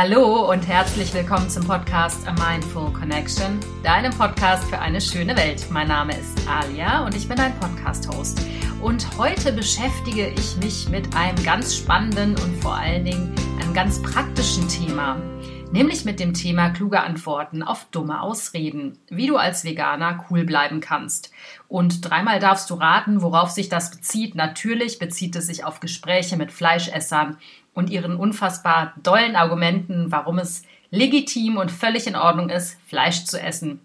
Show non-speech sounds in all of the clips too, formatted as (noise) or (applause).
Hallo und herzlich willkommen zum Podcast A Mindful Connection, deinem Podcast für eine schöne Welt. Mein Name ist Alia und ich bin ein Podcast-Host. Und heute beschäftige ich mich mit einem ganz spannenden und vor allen Dingen einem ganz praktischen Thema, nämlich mit dem Thema kluge Antworten auf dumme Ausreden, wie du als Veganer cool bleiben kannst. Und dreimal darfst du raten, worauf sich das bezieht. Natürlich bezieht es sich auf Gespräche mit Fleischessern und ihren unfassbar dollen Argumenten, warum es legitim und völlig in Ordnung ist, Fleisch zu essen.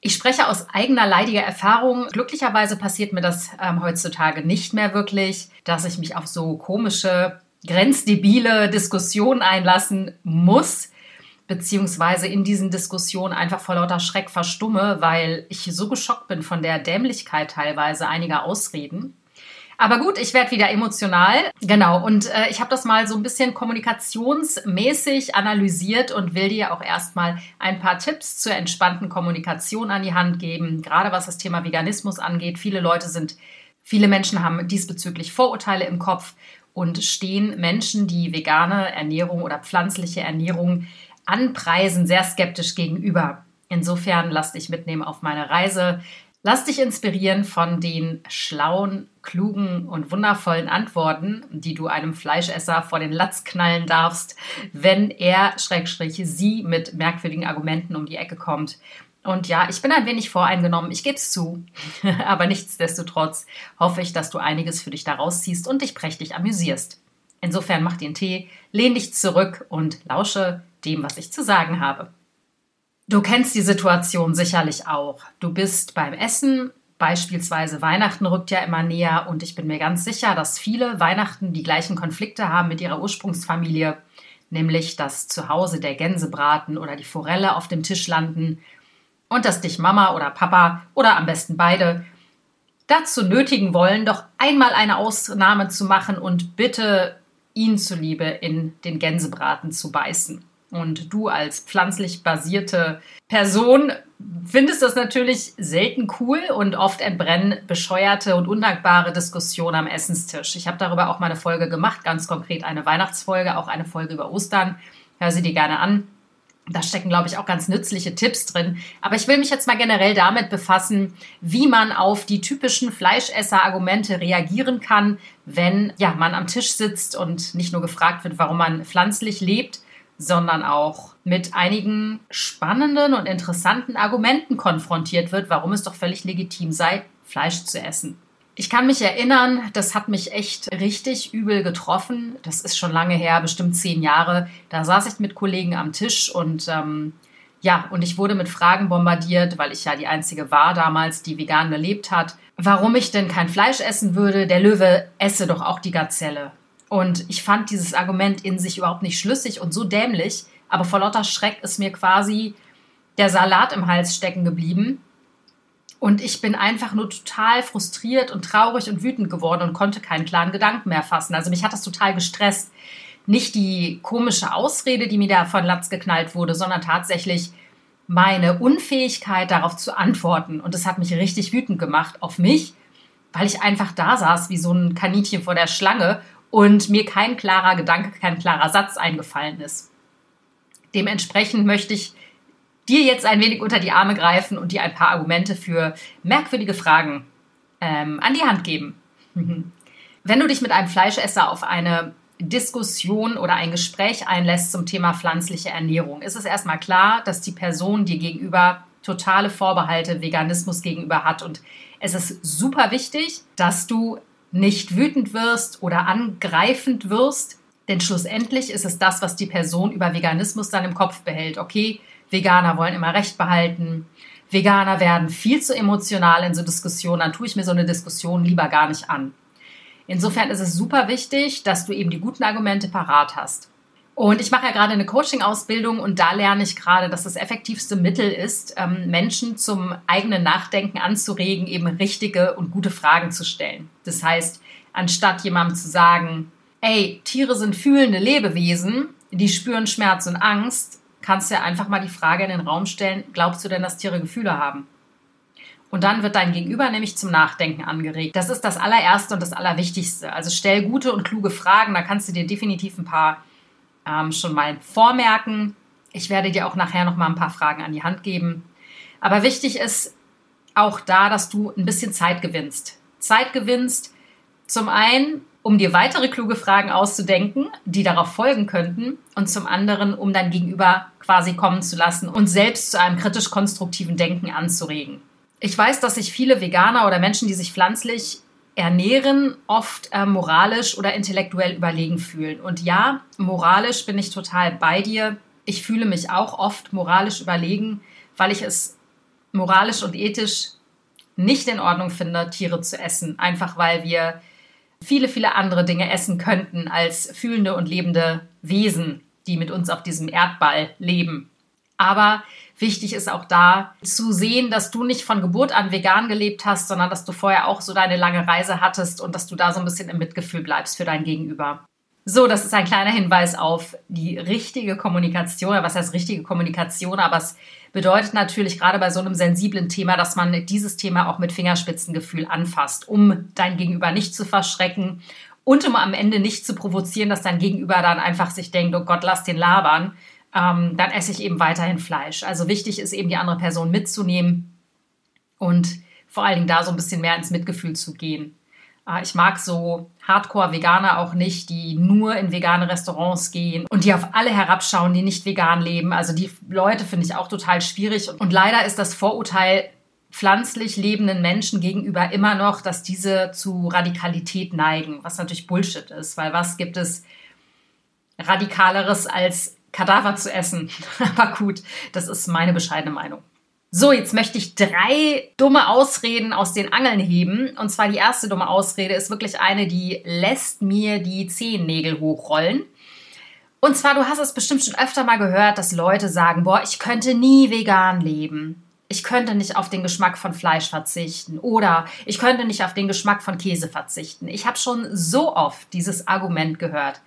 Ich spreche aus eigener leidiger Erfahrung. Glücklicherweise passiert mir das ähm, heutzutage nicht mehr wirklich, dass ich mich auf so komische, grenzdebile Diskussionen einlassen muss, beziehungsweise in diesen Diskussionen einfach vor lauter Schreck verstumme, weil ich so geschockt bin von der Dämlichkeit teilweise einiger Ausreden. Aber gut, ich werde wieder emotional. Genau, und äh, ich habe das mal so ein bisschen kommunikationsmäßig analysiert und will dir auch erstmal ein paar Tipps zur entspannten Kommunikation an die Hand geben, gerade was das Thema Veganismus angeht. Viele Leute sind, viele Menschen haben diesbezüglich Vorurteile im Kopf und stehen Menschen, die vegane Ernährung oder pflanzliche Ernährung anpreisen, sehr skeptisch gegenüber. Insofern lass dich mitnehmen auf meine Reise Lass dich inspirieren von den schlauen, klugen und wundervollen Antworten, die du einem Fleischesser vor den Latz knallen darfst, wenn er, Schrägstrich, sie mit merkwürdigen Argumenten um die Ecke kommt. Und ja, ich bin ein wenig voreingenommen, ich gebe es zu. (laughs) Aber nichtsdestotrotz hoffe ich, dass du einiges für dich daraus ziehst und dich prächtig amüsierst. Insofern mach den Tee, lehn dich zurück und lausche dem, was ich zu sagen habe. Du kennst die Situation sicherlich auch. Du bist beim Essen, beispielsweise Weihnachten rückt ja immer näher und ich bin mir ganz sicher, dass viele Weihnachten die gleichen Konflikte haben mit ihrer Ursprungsfamilie, nämlich dass zu Hause der Gänsebraten oder die Forelle auf dem Tisch landen und dass dich Mama oder Papa oder am besten beide dazu nötigen wollen, doch einmal eine Ausnahme zu machen und bitte ihn zuliebe in den Gänsebraten zu beißen. Und du als pflanzlich basierte Person findest das natürlich selten cool und oft entbrennen bescheuerte und undankbare Diskussionen am Essenstisch. Ich habe darüber auch mal eine Folge gemacht, ganz konkret eine Weihnachtsfolge, auch eine Folge über Ostern. Hör sie dir gerne an. Da stecken, glaube ich, auch ganz nützliche Tipps drin. Aber ich will mich jetzt mal generell damit befassen, wie man auf die typischen Fleischesser-Argumente reagieren kann, wenn ja, man am Tisch sitzt und nicht nur gefragt wird, warum man pflanzlich lebt, sondern auch mit einigen spannenden und interessanten Argumenten konfrontiert wird, warum es doch völlig legitim sei, Fleisch zu essen. Ich kann mich erinnern, das hat mich echt richtig übel getroffen. Das ist schon lange her, bestimmt zehn Jahre. Da saß ich mit Kollegen am Tisch und ähm, ja, und ich wurde mit Fragen bombardiert, weil ich ja die einzige war damals, die vegan gelebt hat. Warum ich denn kein Fleisch essen würde? Der Löwe esse doch auch die Gazelle. Und ich fand dieses Argument in sich überhaupt nicht schlüssig und so dämlich, aber vor lauter Schreck ist mir quasi der Salat im Hals stecken geblieben. Und ich bin einfach nur total frustriert und traurig und wütend geworden und konnte keinen klaren Gedanken mehr fassen. Also mich hat das total gestresst. Nicht die komische Ausrede, die mir da von Latz geknallt wurde, sondern tatsächlich meine Unfähigkeit darauf zu antworten. Und das hat mich richtig wütend gemacht auf mich, weil ich einfach da saß wie so ein Kaninchen vor der Schlange und mir kein klarer Gedanke, kein klarer Satz eingefallen ist. Dementsprechend möchte ich dir jetzt ein wenig unter die Arme greifen und dir ein paar Argumente für merkwürdige Fragen ähm, an die Hand geben. Wenn du dich mit einem Fleischesser auf eine Diskussion oder ein Gespräch einlässt zum Thema pflanzliche Ernährung, ist es erstmal klar, dass die Person dir gegenüber totale Vorbehalte Veganismus gegenüber hat. Und es ist super wichtig, dass du nicht wütend wirst oder angreifend wirst. Denn schlussendlich ist es das, was die Person über Veganismus dann im Kopf behält. Okay, Veganer wollen immer Recht behalten. Veganer werden viel zu emotional in so Diskussionen. Dann tue ich mir so eine Diskussion lieber gar nicht an. Insofern ist es super wichtig, dass du eben die guten Argumente parat hast. Und ich mache ja gerade eine Coaching-Ausbildung und da lerne ich gerade, dass das effektivste Mittel ist, ähm, Menschen zum eigenen Nachdenken anzuregen, eben richtige und gute Fragen zu stellen. Das heißt, anstatt jemandem zu sagen, ey, Tiere sind fühlende Lebewesen, die spüren Schmerz und Angst, kannst du ja einfach mal die Frage in den Raum stellen, glaubst du denn, dass Tiere Gefühle haben? Und dann wird dein Gegenüber nämlich zum Nachdenken angeregt. Das ist das allererste und das allerwichtigste. Also stell gute und kluge Fragen, da kannst du dir definitiv ein paar ähm, schon mal vormerken. Ich werde dir auch nachher noch mal ein paar Fragen an die Hand geben. Aber wichtig ist auch da, dass du ein bisschen Zeit gewinnst. Zeit gewinnst, zum einen, um dir weitere kluge Fragen auszudenken, die darauf folgen könnten, und zum anderen, um dein Gegenüber quasi kommen zu lassen und selbst zu einem kritisch-konstruktiven Denken anzuregen. Ich weiß, dass sich viele Veganer oder Menschen, die sich pflanzlich ernähren, oft äh, moralisch oder intellektuell überlegen fühlen. Und ja, moralisch bin ich total bei dir. Ich fühle mich auch oft moralisch überlegen, weil ich es moralisch und ethisch nicht in Ordnung finde, Tiere zu essen. Einfach weil wir viele, viele andere Dinge essen könnten als fühlende und lebende Wesen, die mit uns auf diesem Erdball leben. Aber wichtig ist auch da zu sehen, dass du nicht von Geburt an vegan gelebt hast, sondern dass du vorher auch so deine lange Reise hattest und dass du da so ein bisschen im Mitgefühl bleibst für dein Gegenüber. So, das ist ein kleiner Hinweis auf die richtige Kommunikation. Was heißt richtige Kommunikation? Aber es bedeutet natürlich gerade bei so einem sensiblen Thema, dass man dieses Thema auch mit Fingerspitzengefühl anfasst, um dein Gegenüber nicht zu verschrecken und um am Ende nicht zu provozieren, dass dein Gegenüber dann einfach sich denkt, oh Gott, lass den labern. Ähm, dann esse ich eben weiterhin Fleisch. Also wichtig ist eben die andere Person mitzunehmen und vor allen Dingen da so ein bisschen mehr ins Mitgefühl zu gehen. Ah, ich mag so Hardcore-Veganer auch nicht, die nur in vegane Restaurants gehen und die auf alle herabschauen, die nicht vegan leben. Also die Leute finde ich auch total schwierig. Und leider ist das Vorurteil pflanzlich lebenden Menschen gegenüber immer noch, dass diese zu Radikalität neigen, was natürlich Bullshit ist, weil was gibt es radikaleres als Kadaver zu essen? (laughs) Aber gut, das ist meine bescheidene Meinung. So, jetzt möchte ich drei dumme Ausreden aus den Angeln heben. Und zwar die erste dumme Ausrede ist wirklich eine, die lässt mir die Zehennägel hochrollen. Und zwar, du hast es bestimmt schon öfter mal gehört, dass Leute sagen, boah, ich könnte nie vegan leben. Ich könnte nicht auf den Geschmack von Fleisch verzichten oder ich könnte nicht auf den Geschmack von Käse verzichten. Ich habe schon so oft dieses Argument gehört.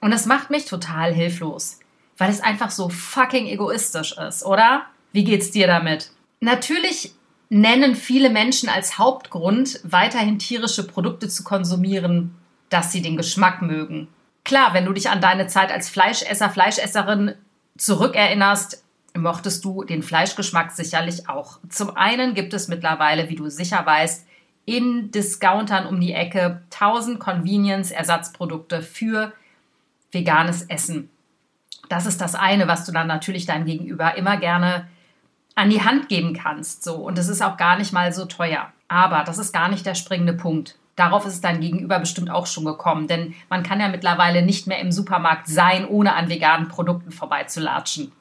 Und es macht mich total hilflos, weil es einfach so fucking egoistisch ist, oder? Wie geht's dir damit? Natürlich nennen viele Menschen als Hauptgrund, weiterhin tierische Produkte zu konsumieren, dass sie den Geschmack mögen. Klar, wenn du dich an deine Zeit als Fleischesser, Fleischesserin zurückerinnerst, mochtest du den Fleischgeschmack sicherlich auch. Zum einen gibt es mittlerweile, wie du sicher weißt, in Discountern um die Ecke 1000 Convenience-Ersatzprodukte für veganes Essen. Das ist das eine, was du dann natürlich deinem Gegenüber immer gerne an die Hand geben kannst. So. Und es ist auch gar nicht mal so teuer. Aber das ist gar nicht der springende Punkt. Darauf ist es dann gegenüber bestimmt auch schon gekommen, denn man kann ja mittlerweile nicht mehr im Supermarkt sein, ohne an veganen Produkten vorbeizulatschen.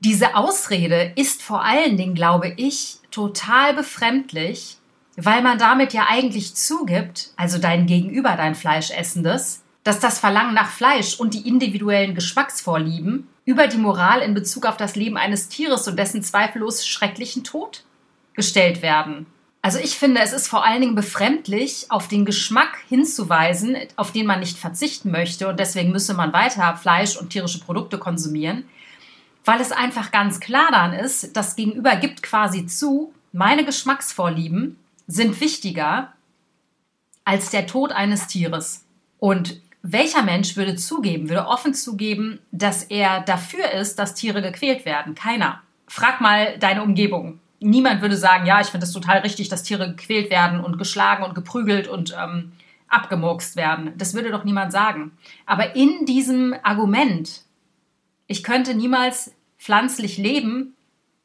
Diese Ausrede ist vor allen Dingen, glaube ich, total befremdlich, weil man damit ja eigentlich zugibt, also dein Gegenüber, dein Fleischessendes, dass das Verlangen nach Fleisch und die individuellen Geschmacksvorlieben über die Moral in Bezug auf das Leben eines Tieres und dessen zweifellos schrecklichen Tod gestellt werden. Also ich finde, es ist vor allen Dingen befremdlich, auf den Geschmack hinzuweisen, auf den man nicht verzichten möchte und deswegen müsse man weiter Fleisch und tierische Produkte konsumieren, weil es einfach ganz klar dann ist, das Gegenüber gibt quasi zu, meine Geschmacksvorlieben sind wichtiger als der Tod eines Tieres. Und welcher Mensch würde zugeben, würde offen zugeben, dass er dafür ist, dass Tiere gequält werden? Keiner. Frag mal deine Umgebung. Niemand würde sagen, ja, ich finde es total richtig, dass Tiere gequält werden und geschlagen und geprügelt und ähm, abgemurkst werden. Das würde doch niemand sagen. Aber in diesem Argument, ich könnte niemals pflanzlich leben,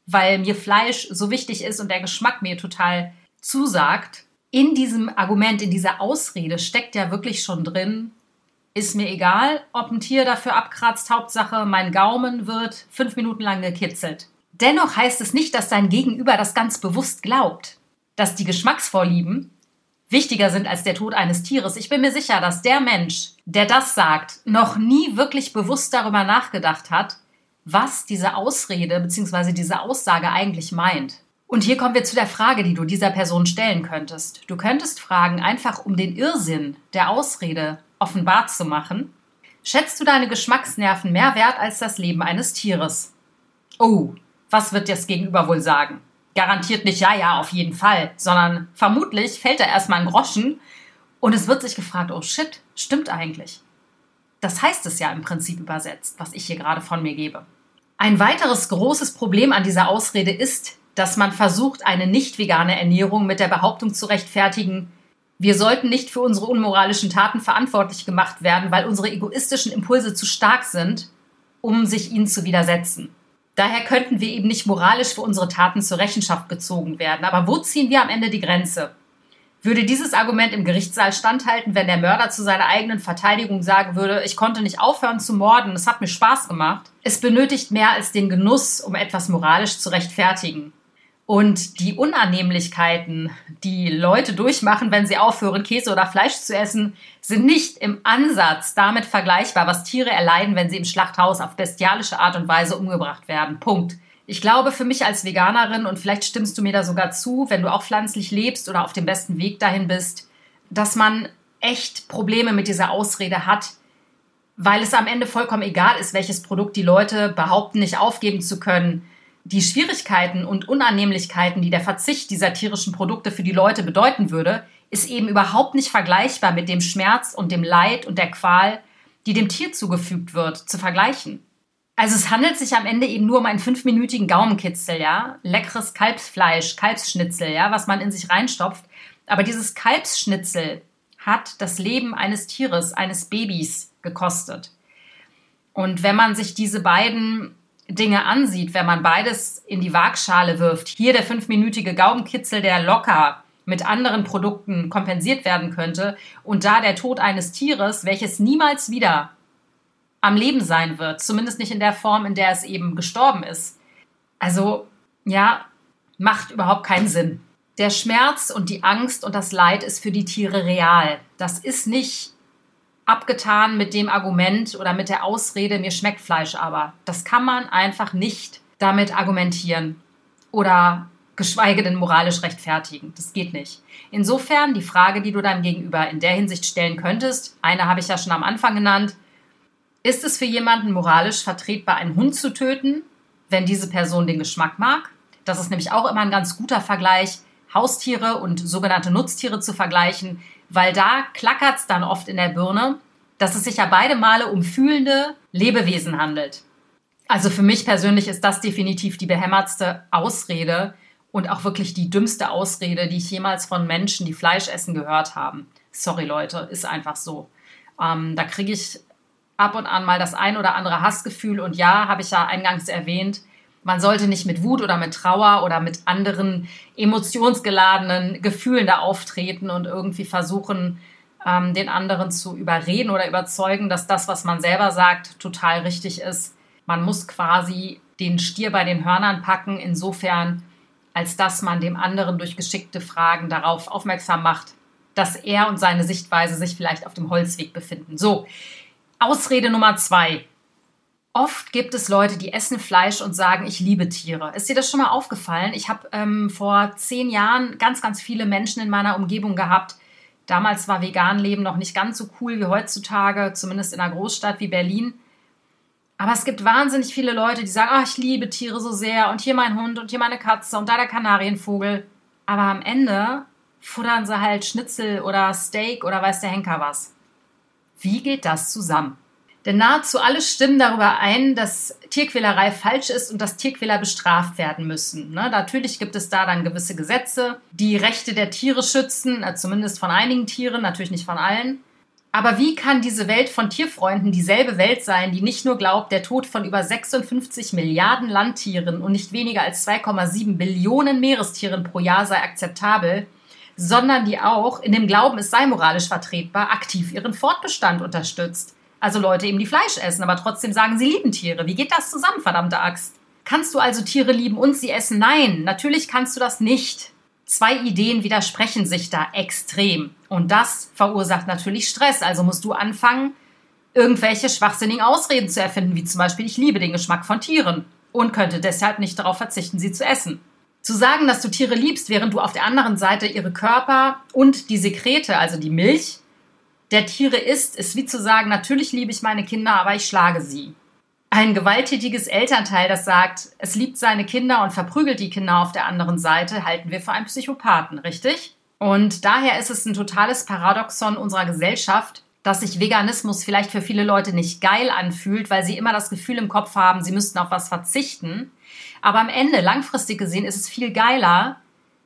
weil mir Fleisch so wichtig ist und der Geschmack mir total zusagt, in diesem Argument, in dieser Ausrede steckt ja wirklich schon drin, ist mir egal, ob ein Tier dafür abkratzt, Hauptsache mein Gaumen wird fünf Minuten lang gekitzelt. Dennoch heißt es nicht, dass dein Gegenüber das ganz bewusst glaubt, dass die Geschmacksvorlieben wichtiger sind als der Tod eines Tieres. Ich bin mir sicher, dass der Mensch, der das sagt, noch nie wirklich bewusst darüber nachgedacht hat, was diese Ausrede bzw. diese Aussage eigentlich meint. Und hier kommen wir zu der Frage, die du dieser Person stellen könntest. Du könntest fragen, einfach um den Irrsinn der Ausrede offenbar zu machen, schätzt du deine Geschmacksnerven mehr wert als das Leben eines Tieres? Oh, was wird das Gegenüber wohl sagen? Garantiert nicht, ja, ja, auf jeden Fall, sondern vermutlich fällt da erstmal ein Groschen und es wird sich gefragt, oh shit, stimmt eigentlich. Das heißt es ja im Prinzip übersetzt, was ich hier gerade von mir gebe. Ein weiteres großes Problem an dieser Ausrede ist, dass man versucht, eine nicht vegane Ernährung mit der Behauptung zu rechtfertigen, wir sollten nicht für unsere unmoralischen Taten verantwortlich gemacht werden, weil unsere egoistischen Impulse zu stark sind, um sich ihnen zu widersetzen. Daher könnten wir eben nicht moralisch für unsere Taten zur Rechenschaft gezogen werden. Aber wo ziehen wir am Ende die Grenze? Würde dieses Argument im Gerichtssaal standhalten, wenn der Mörder zu seiner eigenen Verteidigung sagen würde, ich konnte nicht aufhören zu morden, es hat mir Spaß gemacht? Es benötigt mehr als den Genuss, um etwas moralisch zu rechtfertigen. Und die Unannehmlichkeiten, die Leute durchmachen, wenn sie aufhören, Käse oder Fleisch zu essen, sind nicht im Ansatz damit vergleichbar, was Tiere erleiden, wenn sie im Schlachthaus auf bestialische Art und Weise umgebracht werden. Punkt. Ich glaube, für mich als Veganerin, und vielleicht stimmst du mir da sogar zu, wenn du auch pflanzlich lebst oder auf dem besten Weg dahin bist, dass man echt Probleme mit dieser Ausrede hat, weil es am Ende vollkommen egal ist, welches Produkt die Leute behaupten, nicht aufgeben zu können die Schwierigkeiten und Unannehmlichkeiten, die der Verzicht dieser tierischen Produkte für die Leute bedeuten würde, ist eben überhaupt nicht vergleichbar mit dem Schmerz und dem Leid und der Qual, die dem Tier zugefügt wird, zu vergleichen. Also es handelt sich am Ende eben nur um einen fünfminütigen Gaumenkitzel, ja, leckeres Kalbsfleisch, Kalbsschnitzel, ja, was man in sich reinstopft. Aber dieses Kalbsschnitzel hat das Leben eines Tieres, eines Babys gekostet. Und wenn man sich diese beiden Dinge ansieht, wenn man beides in die Waagschale wirft, hier der fünfminütige Gaumenkitzel, der locker mit anderen Produkten kompensiert werden könnte, und da der Tod eines Tieres, welches niemals wieder am Leben sein wird, zumindest nicht in der Form, in der es eben gestorben ist. Also, ja, macht überhaupt keinen Sinn. Der Schmerz und die Angst und das Leid ist für die Tiere real. Das ist nicht abgetan mit dem Argument oder mit der Ausrede, mir schmeckt Fleisch aber. Das kann man einfach nicht damit argumentieren oder geschweige denn moralisch rechtfertigen. Das geht nicht. Insofern die Frage, die du deinem Gegenüber in der Hinsicht stellen könntest, eine habe ich ja schon am Anfang genannt, ist es für jemanden moralisch vertretbar, einen Hund zu töten, wenn diese Person den Geschmack mag? Das ist nämlich auch immer ein ganz guter Vergleich, Haustiere und sogenannte Nutztiere zu vergleichen weil da klackert es dann oft in der Birne, dass es sich ja beide Male um fühlende Lebewesen handelt. Also für mich persönlich ist das definitiv die behämmertste Ausrede und auch wirklich die dümmste Ausrede, die ich jemals von Menschen, die Fleisch essen, gehört haben. Sorry Leute, ist einfach so. Ähm, da kriege ich ab und an mal das ein oder andere Hassgefühl und ja, habe ich ja eingangs erwähnt, man sollte nicht mit Wut oder mit Trauer oder mit anderen emotionsgeladenen Gefühlen da auftreten und irgendwie versuchen, ähm, den anderen zu überreden oder überzeugen, dass das, was man selber sagt, total richtig ist. Man muss quasi den Stier bei den Hörnern packen, insofern, als dass man dem anderen durch geschickte Fragen darauf aufmerksam macht, dass er und seine Sichtweise sich vielleicht auf dem Holzweg befinden. So, Ausrede Nummer zwei. Oft gibt es Leute, die essen Fleisch und sagen, ich liebe Tiere. Ist dir das schon mal aufgefallen? Ich habe ähm, vor zehn Jahren ganz, ganz viele Menschen in meiner Umgebung gehabt. Damals war Veganleben noch nicht ganz so cool wie heutzutage, zumindest in einer Großstadt wie Berlin. Aber es gibt wahnsinnig viele Leute, die sagen, oh, ich liebe Tiere so sehr und hier mein Hund und hier meine Katze und da der Kanarienvogel. Aber am Ende futtern sie halt Schnitzel oder Steak oder weiß der Henker was. Wie geht das zusammen? Denn nahezu alle stimmen darüber ein, dass Tierquälerei falsch ist und dass Tierquäler bestraft werden müssen. Ne? Natürlich gibt es da dann gewisse Gesetze, die Rechte der Tiere schützen, äh, zumindest von einigen Tieren, natürlich nicht von allen. Aber wie kann diese Welt von Tierfreunden dieselbe Welt sein, die nicht nur glaubt, der Tod von über 56 Milliarden Landtieren und nicht weniger als 2,7 Billionen Meerestieren pro Jahr sei akzeptabel, sondern die auch in dem Glauben, es sei moralisch vertretbar, aktiv ihren Fortbestand unterstützt? Also Leute eben, die Fleisch essen, aber trotzdem sagen, sie lieben Tiere. Wie geht das zusammen, verdammte Axt? Kannst du also Tiere lieben und sie essen? Nein, natürlich kannst du das nicht. Zwei Ideen widersprechen sich da extrem. Und das verursacht natürlich Stress. Also musst du anfangen, irgendwelche schwachsinnigen Ausreden zu erfinden, wie zum Beispiel, ich liebe den Geschmack von Tieren und könnte deshalb nicht darauf verzichten, sie zu essen. Zu sagen, dass du Tiere liebst, während du auf der anderen Seite ihre Körper und die Sekrete, also die Milch, der Tiere isst, ist wie zu sagen, natürlich liebe ich meine Kinder, aber ich schlage sie. Ein gewalttätiges Elternteil, das sagt, es liebt seine Kinder und verprügelt die Kinder auf der anderen Seite, halten wir für einen Psychopathen, richtig? Und daher ist es ein totales Paradoxon unserer Gesellschaft, dass sich Veganismus vielleicht für viele Leute nicht geil anfühlt, weil sie immer das Gefühl im Kopf haben, sie müssten auf was verzichten. Aber am Ende, langfristig gesehen, ist es viel geiler,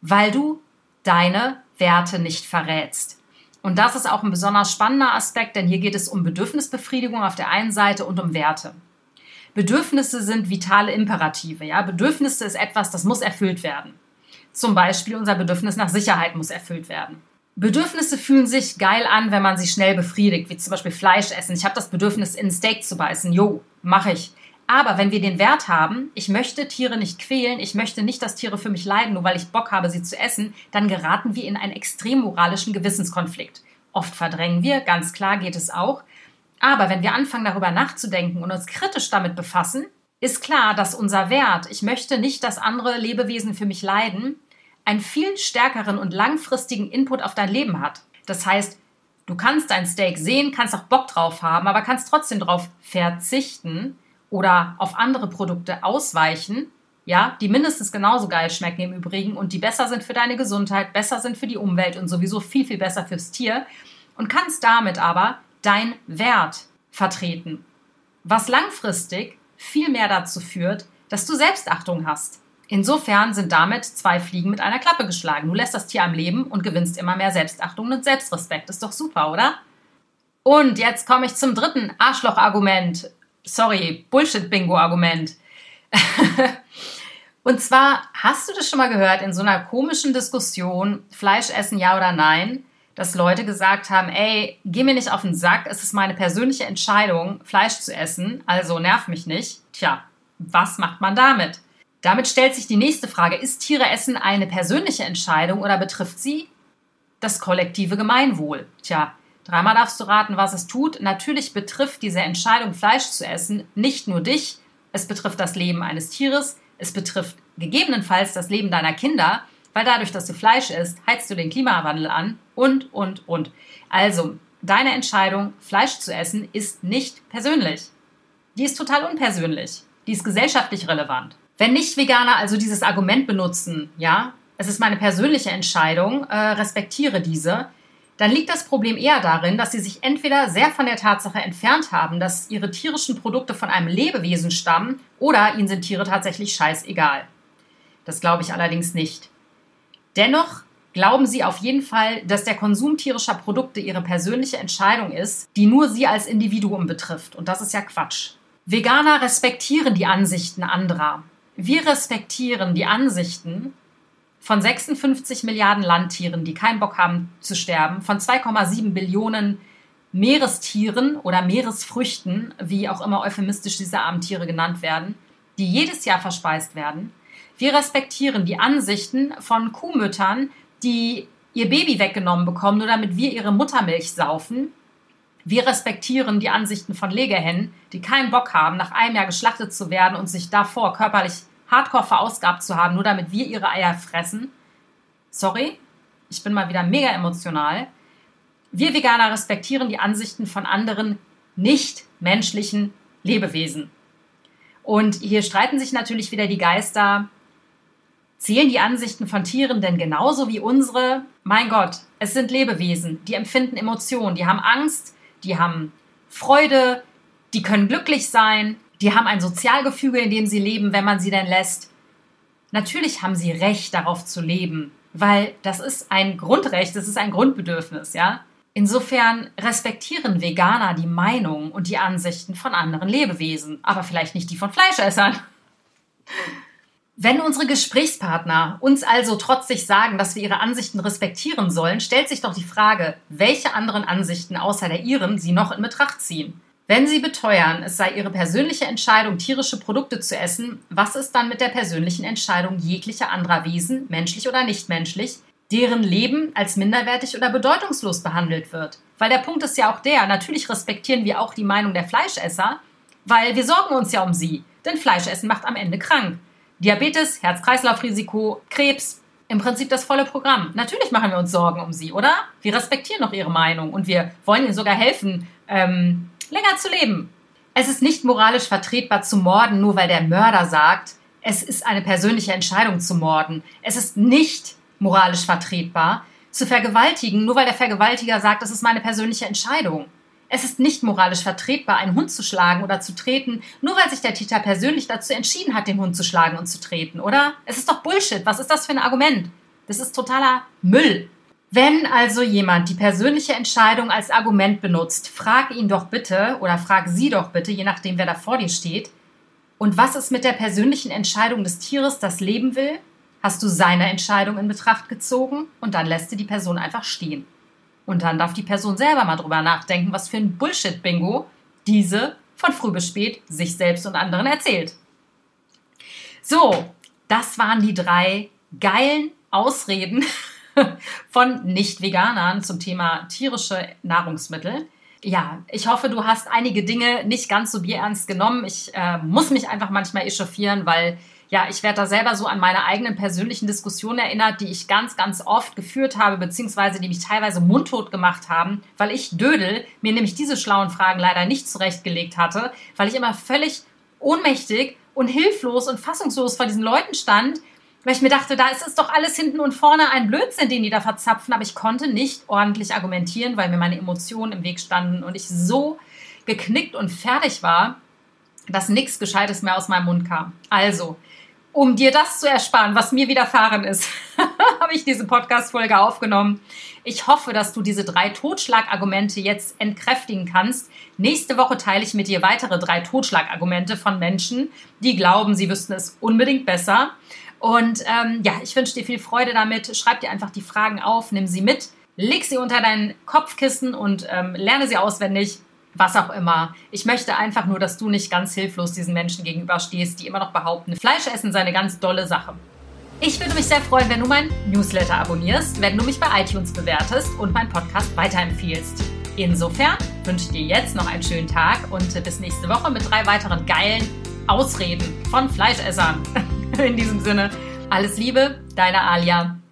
weil du deine Werte nicht verrätst. Und das ist auch ein besonders spannender Aspekt, denn hier geht es um Bedürfnisbefriedigung auf der einen Seite und um Werte. Bedürfnisse sind vitale Imperative. Ja? Bedürfnisse ist etwas, das muss erfüllt werden. Zum Beispiel unser Bedürfnis nach Sicherheit muss erfüllt werden. Bedürfnisse fühlen sich geil an, wenn man sie schnell befriedigt, wie zum Beispiel Fleisch essen. Ich habe das Bedürfnis, in Steak zu beißen. Jo, mache ich. Aber wenn wir den Wert haben, ich möchte Tiere nicht quälen, ich möchte nicht, dass Tiere für mich leiden, nur weil ich Bock habe, sie zu essen, dann geraten wir in einen extrem moralischen Gewissenskonflikt. Oft verdrängen wir, ganz klar geht es auch. Aber wenn wir anfangen, darüber nachzudenken und uns kritisch damit befassen, ist klar, dass unser Wert, ich möchte nicht, dass andere Lebewesen für mich leiden, einen viel stärkeren und langfristigen Input auf dein Leben hat. Das heißt, du kannst dein Steak sehen, kannst auch Bock drauf haben, aber kannst trotzdem darauf verzichten oder auf andere Produkte ausweichen, ja, die mindestens genauso geil schmecken im Übrigen und die besser sind für deine Gesundheit, besser sind für die Umwelt und sowieso viel, viel besser fürs Tier und kannst damit aber dein Wert vertreten, was langfristig viel mehr dazu führt, dass du Selbstachtung hast. Insofern sind damit zwei Fliegen mit einer Klappe geschlagen. Du lässt das Tier am Leben und gewinnst immer mehr Selbstachtung und Selbstrespekt. Ist doch super, oder? Und jetzt komme ich zum dritten Arschloch-Argument. Sorry, Bullshit-Bingo-Argument. (laughs) und zwar, hast du das schon mal gehört in so einer komischen Diskussion, Fleisch essen ja oder nein, dass Leute gesagt haben, ey, geh mir nicht auf den Sack, es ist meine persönliche Entscheidung, Fleisch zu essen, also nerv mich nicht. Tja, was macht man damit? Damit stellt sich die nächste Frage, ist Tiere essen eine persönliche Entscheidung oder betrifft sie das kollektive Gemeinwohl? Tja, dreimal darfst du raten, was es tut. Natürlich betrifft diese Entscheidung, Fleisch zu essen, nicht nur dich, es betrifft das Leben eines Tieres, es betrifft gegebenenfalls das Leben deiner Kinder, weil dadurch, dass du Fleisch isst, heizt du den Klimawandel an und, und, und. Also, deine Entscheidung, Fleisch zu essen, ist nicht persönlich. Die ist total unpersönlich. Die ist gesellschaftlich relevant. Wenn Nicht-Veganer also dieses Argument benutzen, ja, es ist meine persönliche Entscheidung, äh, respektiere diese, dann liegt das Problem eher darin, dass sie sich entweder sehr von der Tatsache entfernt haben, dass ihre tierischen Produkte von einem Lebewesen stammen, oder ihnen sind Tiere tatsächlich scheißegal. Das glaube ich allerdings nicht. Dennoch glauben sie auf jeden Fall, dass der Konsum tierischer Produkte ihre persönliche Entscheidung ist, die nur sie als Individuum betrifft. Und das ist ja Quatsch. Veganer respektieren die Ansichten anderer. Wir respektieren die Ansichten von 56 Milliarden Landtieren, die keinen Bock haben zu sterben, von 2,7 Billionen Meerestieren oder Meeresfrüchten, wie auch immer euphemistisch diese armen Tiere genannt werden, die jedes Jahr verspeist werden. Wir respektieren die Ansichten von Kuhmüttern, die ihr Baby weggenommen bekommen, nur damit wir ihre Muttermilch saufen. Wir respektieren die Ansichten von Legehennen, die keinen Bock haben, nach einem Jahr geschlachtet zu werden und sich davor körperlich hardcore verausgabt zu haben, nur damit wir ihre Eier fressen. Sorry, ich bin mal wieder mega emotional. Wir Veganer respektieren die Ansichten von anderen nicht menschlichen Lebewesen. Und hier streiten sich natürlich wieder die Geister. Zählen die Ansichten von Tieren denn genauso wie unsere? Mein Gott, es sind Lebewesen, die empfinden Emotionen, die haben Angst, die haben Freude, die können glücklich sein, die haben ein Sozialgefüge, in dem sie leben, wenn man sie denn lässt. Natürlich haben sie Recht darauf zu leben, weil das ist ein Grundrecht, das ist ein Grundbedürfnis, ja? Insofern respektieren Veganer die Meinung und die Ansichten von anderen Lebewesen, aber vielleicht nicht die von Fleischessern. Wenn unsere Gesprächspartner uns also trotzig sagen, dass wir ihre Ansichten respektieren sollen, stellt sich doch die Frage, welche anderen Ansichten außer der ihren sie noch in Betracht ziehen. Wenn sie beteuern, es sei ihre persönliche Entscheidung, tierische Produkte zu essen, was ist dann mit der persönlichen Entscheidung jeglicher anderer Wesen, menschlich oder nichtmenschlich, deren Leben als minderwertig oder bedeutungslos behandelt wird? Weil der Punkt ist ja auch der, natürlich respektieren wir auch die Meinung der Fleischesser, weil wir sorgen uns ja um sie, denn Fleischessen macht am Ende krank. Diabetes, Herz-Kreislauf-Risiko, Krebs, im Prinzip das volle Programm. Natürlich machen wir uns Sorgen um sie, oder? Wir respektieren doch ihre Meinung und wir wollen ihnen sogar helfen, ähm, länger zu leben. Es ist nicht moralisch vertretbar zu morden, nur weil der Mörder sagt, es ist eine persönliche Entscheidung zu morden. Es ist nicht moralisch vertretbar zu vergewaltigen, nur weil der Vergewaltiger sagt, es ist meine persönliche Entscheidung. Es ist nicht moralisch vertretbar, einen Hund zu schlagen oder zu treten, nur weil sich der Täter persönlich dazu entschieden hat, den Hund zu schlagen und zu treten, oder? Es ist doch Bullshit. Was ist das für ein Argument? Das ist totaler Müll. Wenn also jemand die persönliche Entscheidung als Argument benutzt, frag ihn doch bitte oder frag sie doch bitte, je nachdem, wer da vor dir steht, und was ist mit der persönlichen Entscheidung des Tieres, das leben will? Hast du seine Entscheidung in Betracht gezogen und dann lässt du die Person einfach stehen. Und dann darf die Person selber mal drüber nachdenken, was für ein Bullshit-Bingo diese von früh bis spät sich selbst und anderen erzählt. So, das waren die drei geilen Ausreden (laughs) (laughs) von Nicht-Veganern zum Thema tierische Nahrungsmittel. Ja, ich hoffe, du hast einige Dinge nicht ganz so bierernst genommen. Ich äh, muss mich einfach manchmal echauffieren, weil ja, ich werde da selber so an meine eigenen persönlichen Diskussionen erinnert, die ich ganz, ganz oft geführt habe, beziehungsweise die mich teilweise mundtot gemacht haben, weil ich Dödel mir nämlich diese schlauen Fragen leider nicht zurechtgelegt hatte, weil ich immer völlig ohnmächtig und hilflos und fassungslos vor diesen Leuten stand, weil ich mir dachte, da ist es doch alles hinten und vorne ein Blödsinn, den die da verzapfen, aber ich konnte nicht ordentlich argumentieren, weil mir meine Emotionen im Weg standen und ich so geknickt und fertig war, dass nichts Gescheites mehr aus meinem Mund kam. Also, um dir das zu ersparen, was mir widerfahren ist, (laughs) habe ich diese Podcast-Folge aufgenommen. Ich hoffe, dass du diese drei Totschlagargumente jetzt entkräftigen kannst. Nächste Woche teile ich mit dir weitere drei Totschlagargumente von Menschen, die glauben, sie wüssten es unbedingt besser. Und ähm, ja, ich wünsche dir viel Freude damit. Schreib dir einfach die Fragen auf, nimm sie mit, leg sie unter dein Kopfkissen und ähm, lerne sie auswendig was auch immer. Ich möchte einfach nur, dass du nicht ganz hilflos diesen Menschen gegenüberstehst, die immer noch behaupten, Fleisch essen sei eine ganz dolle Sache. Ich würde mich sehr freuen, wenn du meinen Newsletter abonnierst, wenn du mich bei iTunes bewertest und meinen Podcast weiterempfiehlst. Insofern wünsche ich dir jetzt noch einen schönen Tag und bis nächste Woche mit drei weiteren geilen Ausreden von Fleischessern. (laughs) (laughs) In diesem Sinne, alles Liebe, deine Alia.